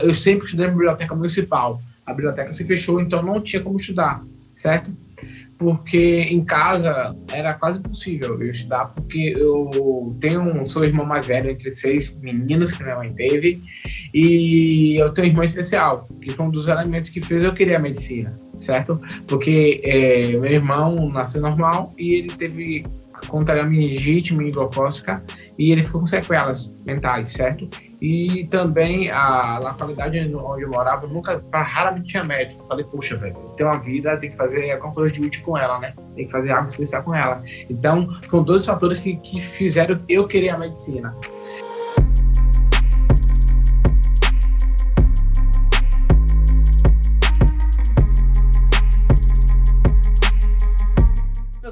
eu sempre estudei na biblioteca municipal. A biblioteca se fechou, então não tinha como estudar, certo? Porque em casa era quase impossível eu estudar, porque eu tenho um, sou irmão mais velho entre seis meninos que minha mãe teve, e eu tenho um irmão especial, que foi um dos elementos que fez eu querer a medicina, certo? Porque é, meu irmão nasceu normal e ele teve contra a meningite meningocócica e ele ficou com sequelas mentais, certo? E também a localidade onde eu morava, nunca, raramente tinha médico. Eu falei, puxa, velho, tem uma vida, tem que fazer alguma coisa de útil com ela, né? Tem que fazer algo especial com ela. Então, foram dois fatores que, que fizeram eu querer a medicina.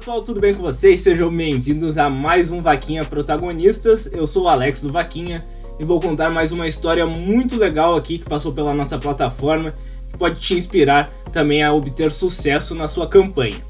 pessoal, tudo bem com vocês? Sejam bem-vindos a mais um Vaquinha Protagonistas. Eu sou o Alex do Vaquinha e vou contar mais uma história muito legal aqui que passou pela nossa plataforma que pode te inspirar também a obter sucesso na sua campanha.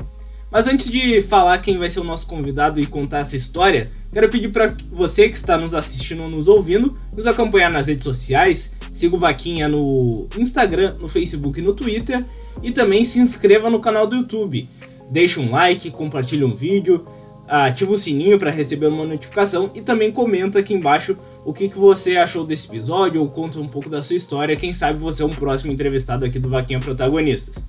Mas antes de falar quem vai ser o nosso convidado e contar essa história, quero pedir para você que está nos assistindo ou nos ouvindo, nos acompanhar nas redes sociais, siga o Vaquinha no Instagram, no Facebook e no Twitter e também se inscreva no canal do YouTube deixa um like, compartilha um vídeo, ativa o sininho para receber uma notificação e também comenta aqui embaixo o que, que você achou desse episódio ou conta um pouco da sua história. Quem sabe você é um próximo entrevistado aqui do Vaquinha Protagonistas.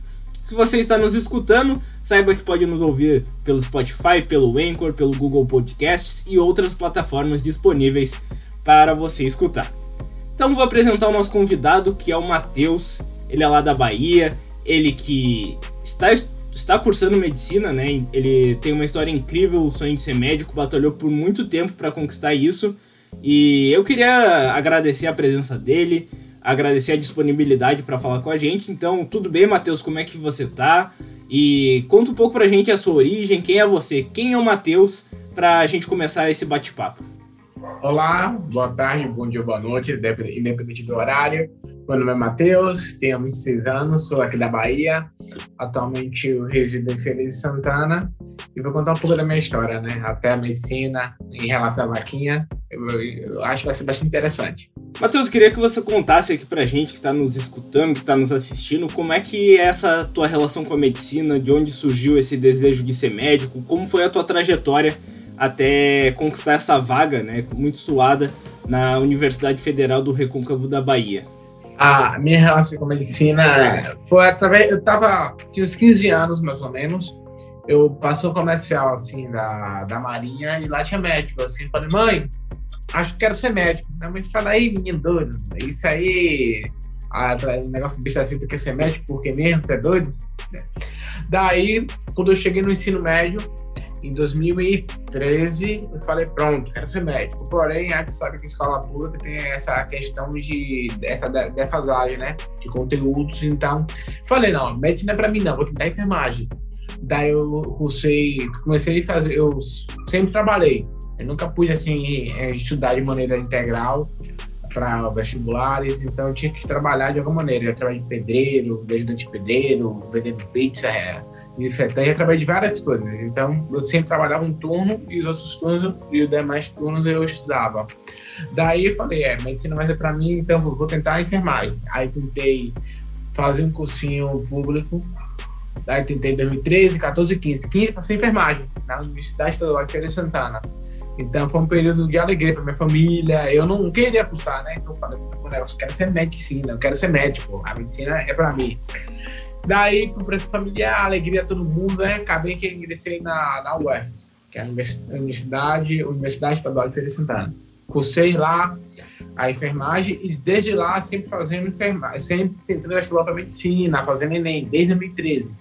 Se você está nos escutando, saiba que pode nos ouvir pelo Spotify, pelo Anchor, pelo Google Podcasts e outras plataformas disponíveis para você escutar. Então vou apresentar o nosso convidado, que é o Matheus. Ele é lá da Bahia, ele que está está cursando medicina, né? Ele tem uma história incrível, o sonho de ser médico, batalhou por muito tempo para conquistar isso. E eu queria agradecer a presença dele, agradecer a disponibilidade para falar com a gente. Então, tudo bem, Matheus? Como é que você tá? E conta um pouco pra gente a sua origem, quem é você, quem é o Matheus, pra gente começar esse bate-papo. Olá, boa tarde, bom dia, boa noite, independente do horário. Meu nome é Matheus, tenho 26 anos, sou aqui da Bahia. Atualmente eu resido em de Santana e vou contar um pouco da minha história, né? Até a medicina, em relação à vaquinha. Eu, eu acho que vai ser bastante interessante. Matheus, queria que você contasse aqui pra gente que está nos escutando, que está nos assistindo, como é que é essa tua relação com a medicina, de onde surgiu esse desejo de ser médico, como foi a tua trajetória até conquistar essa vaga, né, muito suada, na Universidade Federal do Recôncavo da Bahia a minha relação com a medicina foi através. Eu tava. Tinha uns 15 anos, mais ou menos. Eu passei um comercial, assim, da, da Marinha e lá tinha médico. Assim, eu falei, mãe, acho que quero ser médico. Minha mãe fala, aí, menino doido, isso aí. o negócio de bicho assim, tu quer ser médico porque mesmo, tu é doido? Daí, quando eu cheguei no ensino médio, em 2013, eu falei, pronto, quero ser médico. Porém, a gente sabe que escola pública tem essa questão de essa defasagem, né? De conteúdos. Então, falei, não, medicina é mim não, vou tentar enfermagem. Daí eu cursei, comecei a fazer, eu sempre trabalhei. Eu nunca pude, assim, é, estudar de maneira integral para vestibulares, então eu tinha que trabalhar de alguma maneira. Eu trabalhei de pedreiro, ajudante pedreiro, vendendo pizza, é, eu trabalhei de várias coisas. Então, eu sempre trabalhava um turno e os outros turnos e os demais turnos eu estudava. Daí eu falei, é, medicina mais é para mim, então vou, tentar enfermagem. Aí tentei fazer um cursinho público. Aí tentei em 2013, 14 e 15. 15 para ser enfermagem na Universidade Estadual de Feira Santana. Então foi um período de alegria para minha família. Eu não queria cursar, né? Então eu falei, eu quero ser medicina, eu quero ser médico. A medicina é para mim. Daí, pro preço familiar, alegria todo mundo, né? Acabei que ingressei na, na UFES, que é a Universidade, Universidade Estadual de Feira de Santana. Cursei lá a enfermagem e desde lá sempre fazendo enfermagem, sempre tentando vestibular para medicina, fazendo Enem, desde 2013.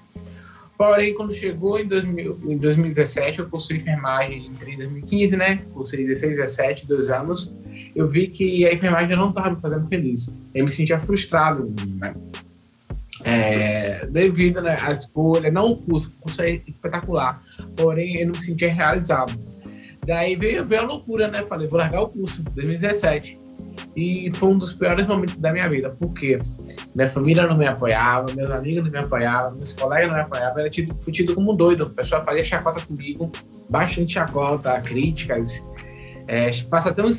Porém, quando chegou em, 2000, em 2017, eu cursei enfermagem em 2015, né? Cursei 16, 17, dois anos. Eu vi que a enfermagem não estava me fazendo feliz. Eu me sentia frustrado, né? É, devido né, à escolha, não o curso, o curso é espetacular, porém eu não me sentia realizado. Daí veio, veio a loucura, né? Falei, vou largar o curso, 2017. E foi um dos piores momentos da minha vida, porque minha família não me apoiava, meus amigos não me apoiavam, meus colegas não me apoiavam, era tido, fui tido como doido. O pessoal fazia chacota comigo, bastante chacota, críticas. É, passa até um,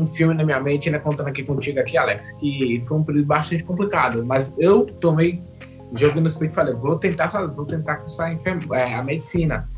um, filme na minha mente, né, contando aqui contigo aqui, Alex, que foi um período bastante complicado, mas eu tomei jogo no espírito falei, vou tentar, vou tentar cursar é, a medicina.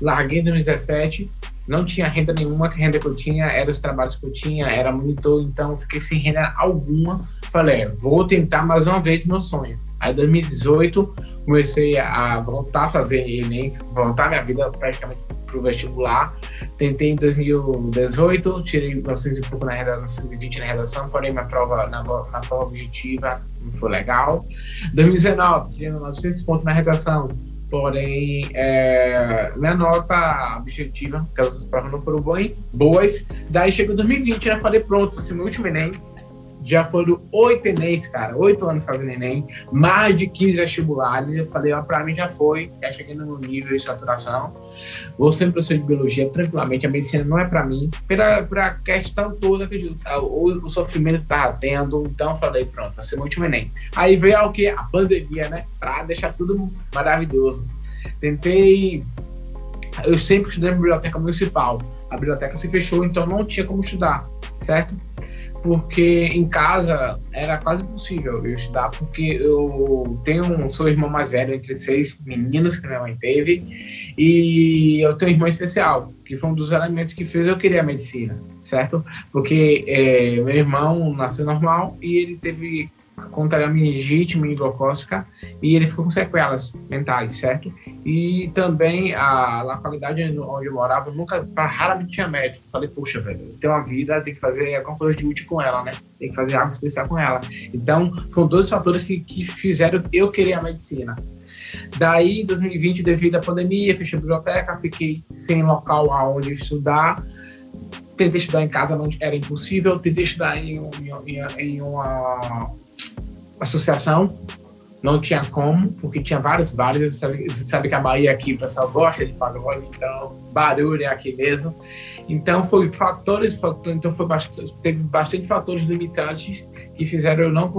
Larguei em 2017, não tinha renda nenhuma, que renda que eu tinha era os trabalhos que eu tinha, era monitor, então fiquei sem renda alguma. Falei, é, vou tentar mais uma vez meu sonho. Aí, em 2018, comecei a voltar a fazer Enem, voltar minha vida praticamente para o vestibular. Tentei em 2018, tirei 900 e pouco na redação, 920 na redação, porém minha prova, na, na prova objetiva não foi legal. 2019, tirei 900 pontos na redação, porém é, minha nota objetiva, porque as provas não foram boas. Daí chegou 2020, né? Falei, pronto, ser meu último Enem já foram oito Enéms, cara, oito anos fazendo Enem, mais de 15 vestibulares. Eu falei, ó, pra mim já foi, já cheguei no nível de saturação. Vou ser professor de biologia tranquilamente, a medicina não é pra mim, pela, pela questão toda que o, o sofrimento que tava tendo. Então eu falei, pronto, vai ser o último Enem. Aí veio o que? A pandemia, né? Pra deixar tudo maravilhoso. Tentei. Eu sempre estudei na biblioteca municipal. A biblioteca se fechou, então não tinha como estudar, certo? Porque em casa era quase impossível eu estudar, porque eu tenho um, sou irmão mais velho entre seis meninos que minha mãe teve, e eu tenho um irmão especial, que foi um dos elementos que fez eu querer a medicina, certo? Porque é, meu irmão nasceu normal e ele teve contra a meningite meningocócica e ele ficou com sequelas mentais, certo? E também a localidade onde eu morava nunca, raramente tinha médico. Falei, puxa, velho, tem uma vida, tem que fazer alguma coisa de útil com ela, né? Tem que fazer algo especial com ela. Então, foram dois fatores que, que fizeram eu querer a medicina. Daí, em 2020, devido à pandemia, fechei a biblioteca, fiquei sem local aonde estudar tentei estudar em casa, não era impossível. Tentei estudar em, em, em uma associação, não tinha como, porque tinha vários bares. Você sabe, você sabe que a Bahia aqui, o pessoal gosta de pagode, então barulho é aqui mesmo. Então, foi fatores, então foi bastante, teve bastante fatores limitantes que fizeram eu não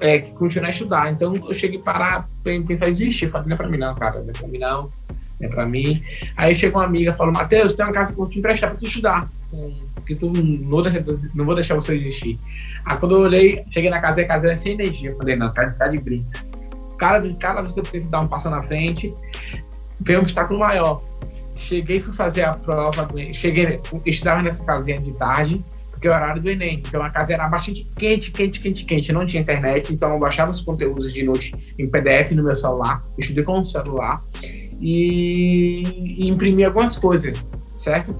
é, continuar a estudar. Então, eu cheguei a parar, pensar desistir. Falei, é para mim não, cara, não é mim não né, para mim. Aí chegou uma amiga e falou: Matheus, tem uma casa que eu vou te emprestar para tu estudar, porque tu não vou, deixar, não vou deixar você existir. Aí quando eu olhei, cheguei na casa e a casa era sem energia. Eu falei: não, tá, tá de brinks. Cada, cada vez que eu tento dar um passo na frente, veio um obstáculo maior. Cheguei, fui fazer a prova, cheguei, estudava nessa casinha de tarde, porque é o horário do Enem. Então a casa era bastante quente, quente, quente, quente. Não tinha internet, então eu baixava os conteúdos de noite em PDF no meu celular. estudei com o celular e, e imprimir algumas coisas, certo?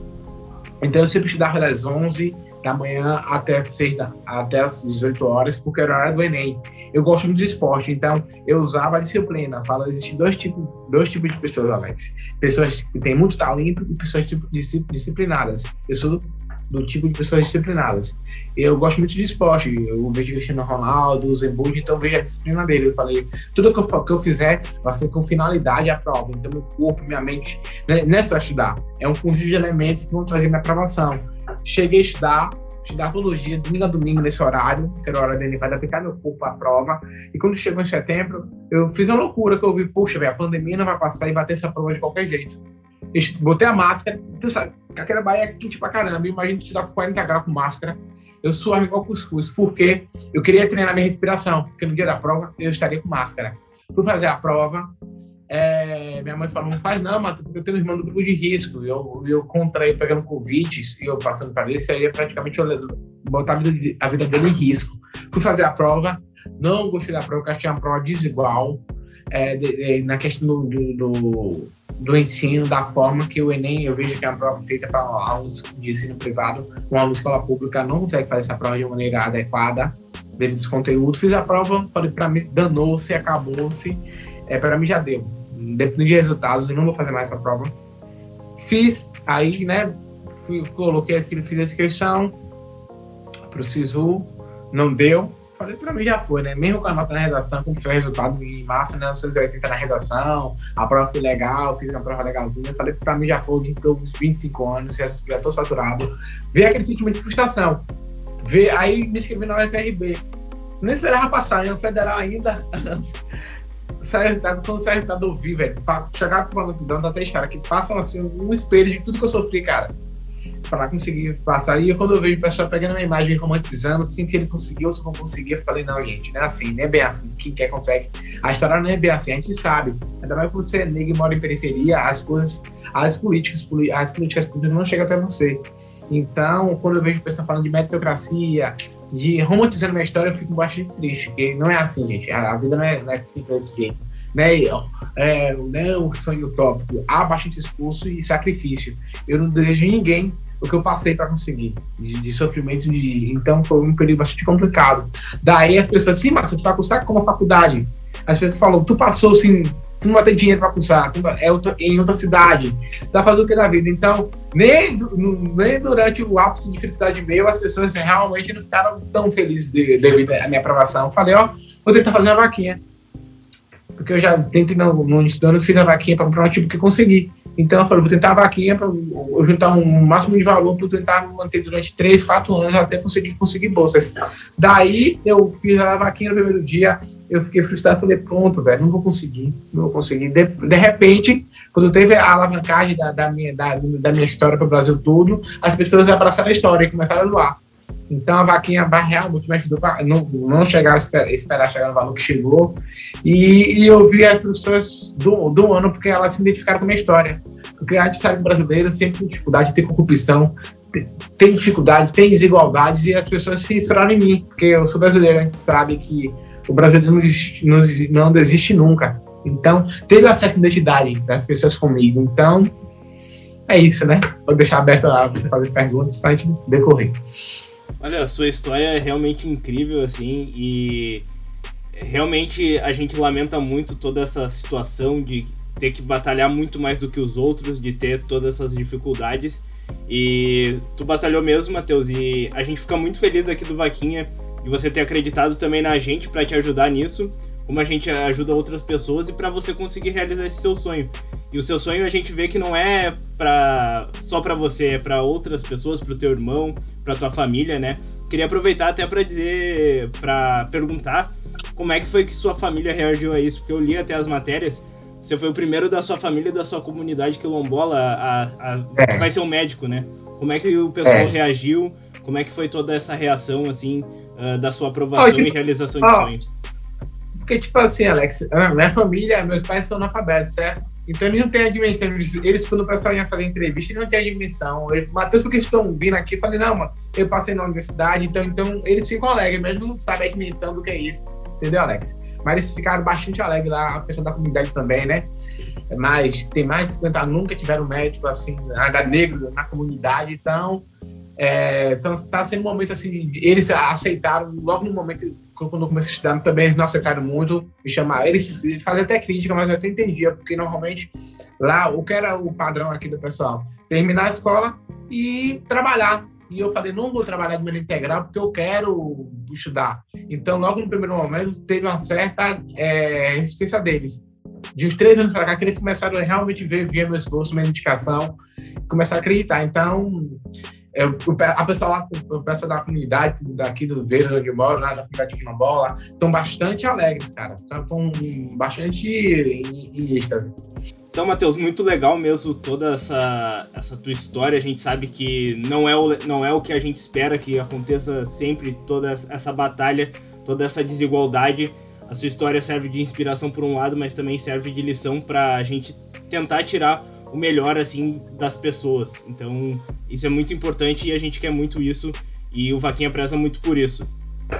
Então eu sempre estudava das 11 da manhã até, 6 da, até as 18 horas, porque era hora do Enem. Eu gosto muito de esporte, então eu usava a disciplina. Fala, existem dois tipos, dois tipos de pessoas, Alex. Pessoas que têm muito talento e pessoas disciplinadas. Eu sou do tipo de pessoas disciplinadas. Eu gosto muito de esporte, eu vejo Cristiano Ronaldo, o Zembold, então vejo a disciplina dele. Eu falei, tudo que eu, que eu fizer vai ser com finalidade a prova. Então, meu corpo, minha mente, né, não é só estudar, é um conjunto de elementos que vão trazer minha aprovação. Cheguei a estudar, estudar todo dia, domingo a domingo, nesse horário, que era a hora dele, para aplicar meu corpo à prova. E quando chegou em setembro, eu fiz uma loucura que eu vi, puxa, a pandemia não vai passar e bater essa prova de qualquer jeito botei a máscara, tu sabe, aquela Bahia é quente pra caramba, imagina tu estudar com 40 graus com máscara, eu suava igual cuscuz, porque eu queria treinar minha respiração, porque no dia da prova eu estaria com máscara. Fui fazer a prova, é, minha mãe falou, não faz não, porque eu tenho um irmão do grupo de risco, eu, eu contraí pegando Covid, e eu passando para ele, seria praticamente botar a vida, a vida dele em risco. Fui fazer a prova, não gostei da prova, porque achei uma prova desigual, é, de, de, na questão do, do, do do ensino, da forma que o Enem, eu vejo que é uma prova feita para alunos de ensino privado, um aluno de escola pública não consegue fazer essa prova de maneira adequada devido aos conteúdos. Fiz a prova, falei para mim, danou-se, acabou-se, é, para mim já deu. Depende de resultados, eu não vou fazer mais essa prova. Fiz, aí, né, fui, coloquei, fiz a inscrição para o SISU, não deu, falei, pra mim já foi, né? Mesmo com a nota na redação, foi o resultado em massa, né? 980 na redação, a prova foi legal, fiz uma prova legalzinha. Falei, pra mim já foi, de todos 25 anos, já, já tô saturado. Ver aquele sentimento de frustração. Ver, aí me inscrevi na UFRB. Não esperava passar, né? Federal ainda. sai resultado, quando sai resultado, eu vi, velho. Chegar falando, dando até história, que passam assim um espelho de tudo que eu sofri, cara falar, consegui passar. E quando eu vejo o pessoal pegando uma imagem romantizando, assim, se ele conseguiu, se não conseguiu, eu falei, não, gente, não é assim, não é bem assim. Quem quer consegue. A história não é bem assim, a gente sabe. Ainda mais que você é negro e mora em periferia, as coisas, as políticas, as políticas públicas não chegam até você. Então, quando eu vejo o pessoal falando de meritocracia, de romantizando minha história, eu fico bastante triste, porque não é assim, gente. A vida não é, não é simples desse jeito. Né? É, não é um sonho utópico. Há bastante esforço e sacrifício. Eu não desejo ninguém o que eu passei para conseguir, de, de, sofrimento. De, então, foi um período bastante complicado. Daí as pessoas, sim, mas tu vai cursar como a faculdade? As pessoas falam, tu passou assim, tu não vai ter dinheiro para cursar, é outra, em outra cidade, tá fazendo o que da vida? Então, nem, nem durante o ápice de felicidade meu, as pessoas realmente não ficaram tão felizes de, devido à minha aprovação. Falei, ó, vou tentar fazer uma vaquinha. Porque eu já tentei no, no início do ano, fiz a vaquinha para comprar um tipo que consegui. Então eu falei, vou tentar a vaquinha para juntar um máximo de valor para tentar manter durante 3, 4 anos até conseguir conseguir bolsas. Daí eu fiz a vaquinha no primeiro dia, eu fiquei frustrado, falei, pronto, velho, não vou conseguir, não vou conseguir. De, de repente, quando teve a alavancagem da, da, minha, da, da minha história para o Brasil todo, as pessoas abraçaram a história e começaram a doar. Então a vaquinha realmente me ajudou não, não chegar a esperar, esperar, chegar no valor que chegou. E, e eu vi as pessoas do, do ano porque elas se identificaram com a minha história. Porque a gente sabe que o brasileiro sempre tem dificuldade, tem corrupção, tem dificuldade, tem desigualdades e as pessoas se inspiraram em mim. Porque eu sou brasileiro, a gente sabe que o brasileiro não desiste, não, não desiste nunca. Então, teve uma certa identidade das pessoas comigo. Então, é isso, né? Vou deixar aberto lá para você fazer perguntas para a gente decorrer. Olha, a sua história é realmente incrível, assim, e realmente a gente lamenta muito toda essa situação de ter que batalhar muito mais do que os outros, de ter todas essas dificuldades. E tu batalhou mesmo, Matheus, e a gente fica muito feliz aqui do Vaquinha de você ter acreditado também na gente para te ajudar nisso como a gente ajuda outras pessoas e para você conseguir realizar esse seu sonho. E o seu sonho a gente vê que não é para só para você, é para outras pessoas, para o teu irmão, para tua família, né? Queria aproveitar até para dizer, para perguntar como é que foi que sua família reagiu a isso, porque eu li até as matérias. Você foi o primeiro da sua família, da sua comunidade quilombola a, a, é. vai ser um médico, né? Como é que o pessoal é. reagiu? Como é que foi toda essa reação assim uh, da sua aprovação e realização de oh, sonhos? Porque, tipo assim, Alex, minha família, meus pais são analfabetos, certo? Então eles não têm a dimensão. Eles, quando o pessoal ia fazer entrevista, eles não têm a dimensão. Matheus, porque estão vindo aqui, eu falei, não, mano, eu passei na universidade, então, então eles ficam alegres, mesmo não sabem a dimensão do que é isso. Entendeu, Alex? Mas eles ficaram bastante alegres lá, a pessoa da comunidade também, né? Mas tem mais de 50 anos, nunca tiveram médico assim, ainda negro na comunidade, então. É, então está sendo um momento assim, eles aceitaram logo no momento quando eu comecei a estudar, também não aceitaram muito me chamar. Eles faziam até crítica, mas eu até entendia, porque normalmente lá, o que era o padrão aqui do pessoal? Terminar a escola e trabalhar. E eu falei, não vou trabalhar de maneira integral porque eu quero estudar. Então, logo no primeiro momento, teve uma certa é, resistência deles. De uns três anos para cá, que eles começaram a realmente ver, ver meu esforço, minha dedicação, começaram a acreditar. Então, eu, a pessoa lá, o pessoal da comunidade daqui do Verde, onde eu moro, lá da comunidade de Quilombola, estão bastante alegres, cara. Estão bastante em, em êxtase. Então, Matheus, muito legal mesmo toda essa, essa tua história. A gente sabe que não é, o, não é o que a gente espera que aconteça sempre, toda essa batalha, toda essa desigualdade. A sua história serve de inspiração por um lado, mas também serve de lição para a gente tentar tirar o melhor assim das pessoas. Então, isso é muito importante e a gente quer muito isso e o Vaquinha preza muito por isso.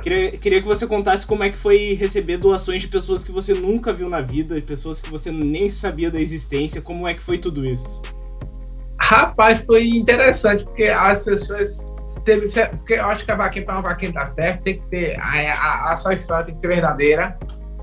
Queria, queria que você contasse como é que foi receber doações de pessoas que você nunca viu na vida, pessoas que você nem sabia da existência. Como é que foi tudo isso? Rapaz, foi interessante, porque as pessoas teve. Porque eu acho que a vaquinha, para uma vaquinha dar certo, tem que ter. A, a, a sua história tem que ser verdadeira.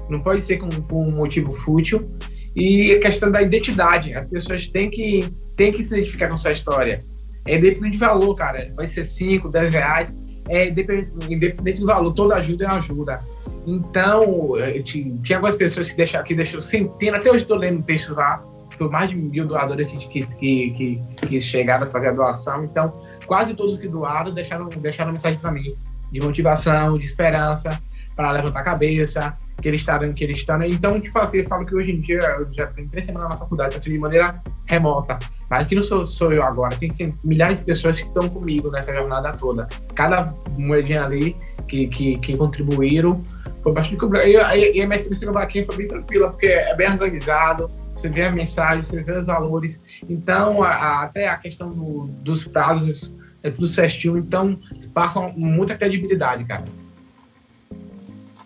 Não pode ser com, com um motivo fútil. E a questão da identidade. As pessoas têm que, têm que se identificar com sua história. É independente de valor, cara. Vai ser 5, 10 reais. É independente do valor, toda ajuda é ajuda. Então, eh, tinha algumas pessoas que deixaram, que deixou centenas, até hoje estou lendo um texto lá, foi mais de mil doadores que, que, que, que, chegaram a fazer a doação. Então, quase todos que doaram deixaram, deixaram mensagem para mim, de motivação, de esperança. para levantar a cabeça, que eles estão, que eles estão. Então, tipo assim, eu falo que hoje em dia eu já tenho três semanas na faculdade, assim, de maneira remota. Mas aqui não sou, sou eu agora, tem assim, milhares de pessoas que estão comigo nessa jornada toda. Cada moedinha ali que, que, que contribuíram foi bastante. E, e, e a minha experiência no Vaquinha foi bem tranquila, porque é bem organizado, você vê a mensagem, você vê os valores. Então, a, a, até a questão do, dos prazos é tudo certinho, então passam muita credibilidade, cara.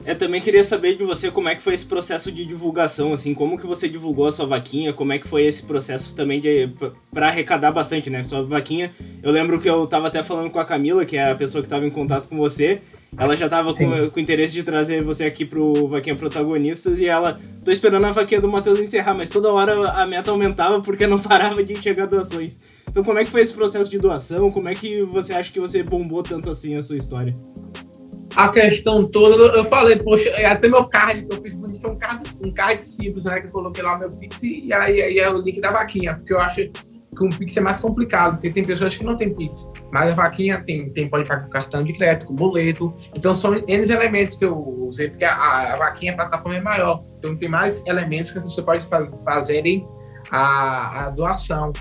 Eu também queria saber de você como é que foi esse processo de divulgação, assim, como que você divulgou a sua vaquinha, como é que foi esse processo também de para arrecadar bastante, né? Sua vaquinha, eu lembro que eu tava até falando com a Camila, que é a pessoa que tava em contato com você, ela já tava com, com interesse de trazer você aqui pro Vaquinha Protagonistas e ela, tô esperando a vaquinha do Matheus encerrar, mas toda hora a meta aumentava porque não parava de chegar doações. Então como é que foi esse processo de doação? Como é que você acha que você bombou tanto assim a sua história? a questão toda, eu falei, poxa, é até meu card que eu fiz foi um card, um card simples, né? Que eu coloquei lá o meu Pix e aí, aí é o link da vaquinha, porque eu acho que um Pix é mais complicado, porque tem pessoas que não tem Pix, mas a vaquinha tem, tem pode pagar com cartão de crédito, com boleto, então são N elementos que eu usei, porque a, a vaquinha, a plataforma é maior, então tem mais elementos que você pode fazerem a, a doação.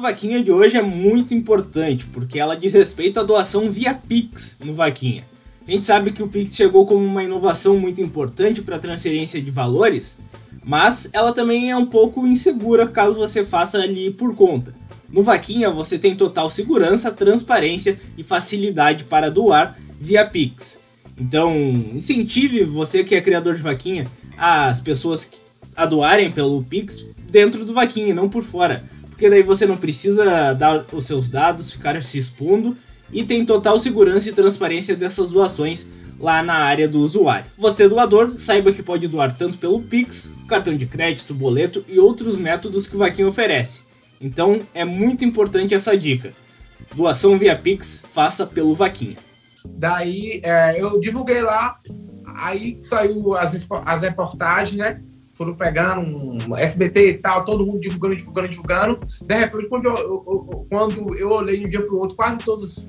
Do Vaquinha de hoje é muito importante, porque ela diz respeito à doação via Pix no Vaquinha. A gente sabe que o Pix chegou como uma inovação muito importante para transferência de valores, mas ela também é um pouco insegura caso você faça ali por conta. No Vaquinha você tem total segurança, transparência e facilidade para doar via Pix. Então, incentive você que é criador de Vaquinha as pessoas a doarem pelo Pix dentro do Vaquinha, não por fora porque daí você não precisa dar os seus dados, ficar se expondo e tem total segurança e transparência dessas doações lá na área do usuário. Você doador, saiba que pode doar tanto pelo Pix, cartão de crédito, boleto e outros métodos que o Vaquinha oferece. Então é muito importante essa dica. Doação via Pix, faça pelo Vaquinha. Daí é, eu divulguei lá, aí saiu as, as reportagens, né? foram pegando um SBT e tal, todo mundo divulgando, divulgando, divulgando. De repente, quando eu, eu, quando eu olhei de um dia para o outro, quase todas as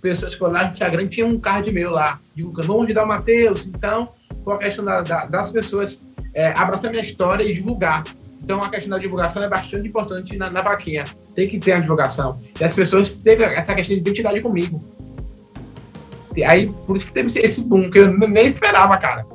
pessoas que olharam no Instagram tinham um card meu lá, divulgando onde dá o Matheus. Então, foi a questão da, da, das pessoas é, abraçar minha história e divulgar. Então, a questão da divulgação é bastante importante na, na vaquinha. Tem que ter a divulgação. E as pessoas teve essa questão de identidade comigo. Aí, por isso que teve esse boom, que eu nem esperava, cara.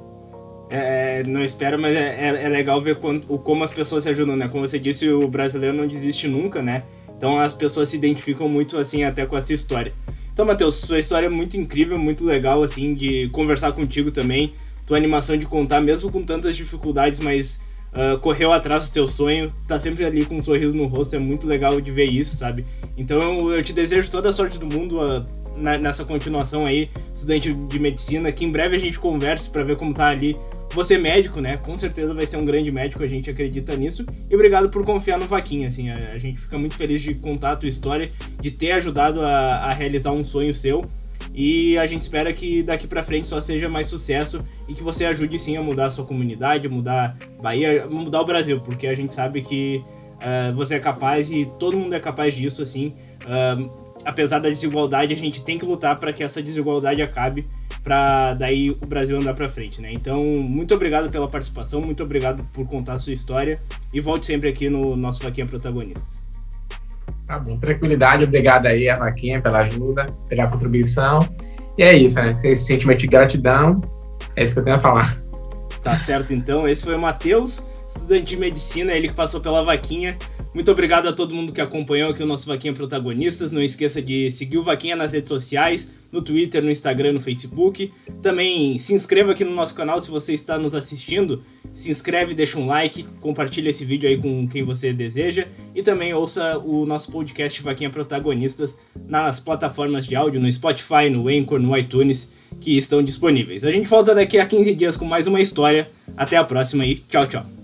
É, não espero, mas é, é, é legal ver quando, como as pessoas se ajudam, né? Como você disse, o brasileiro não desiste nunca, né? Então as pessoas se identificam muito, assim, até com essa história. Então, Matheus, sua história é muito incrível, muito legal, assim, de conversar contigo também. Tua animação de contar, mesmo com tantas dificuldades, mas uh, correu atrás do teu sonho, tá sempre ali com um sorriso no rosto, é muito legal de ver isso, sabe? Então eu te desejo toda a sorte do mundo uh, na, nessa continuação aí, estudante de medicina, que em breve a gente converse para ver como tá ali você médico, né? Com certeza vai ser um grande médico, a gente acredita nisso. E obrigado por confiar no Vaquinha, assim. A, a gente fica muito feliz de contar a tua história, de ter ajudado a, a realizar um sonho seu. E a gente espera que daqui para frente só seja mais sucesso e que você ajude sim a mudar a sua comunidade, mudar Bahia, mudar o Brasil, porque a gente sabe que uh, você é capaz e todo mundo é capaz disso, assim. Uh, apesar da desigualdade, a gente tem que lutar para que essa desigualdade acabe para daí o Brasil andar para frente, né? Então, muito obrigado pela participação, muito obrigado por contar a sua história e volte sempre aqui no nosso Vaquinha Protagonistas. Tá bom, tranquilidade, obrigado aí a Vaquinha pela ajuda, pela contribuição. E é isso, né? Esse sentimento de gratidão, é isso que eu tenho a falar. Tá certo, então. Esse foi o Matheus, estudante de medicina, ele que passou pela Vaquinha. Muito obrigado a todo mundo que acompanhou aqui o nosso Vaquinha Protagonistas. Não esqueça de seguir o Vaquinha nas redes sociais, no Twitter, no Instagram, no Facebook. Também se inscreva aqui no nosso canal se você está nos assistindo. Se inscreve, deixa um like, compartilha esse vídeo aí com quem você deseja. E também ouça o nosso podcast Vaquinha Protagonistas nas plataformas de áudio, no Spotify, no Anchor, no iTunes, que estão disponíveis. A gente volta daqui a 15 dias com mais uma história. Até a próxima e tchau, tchau.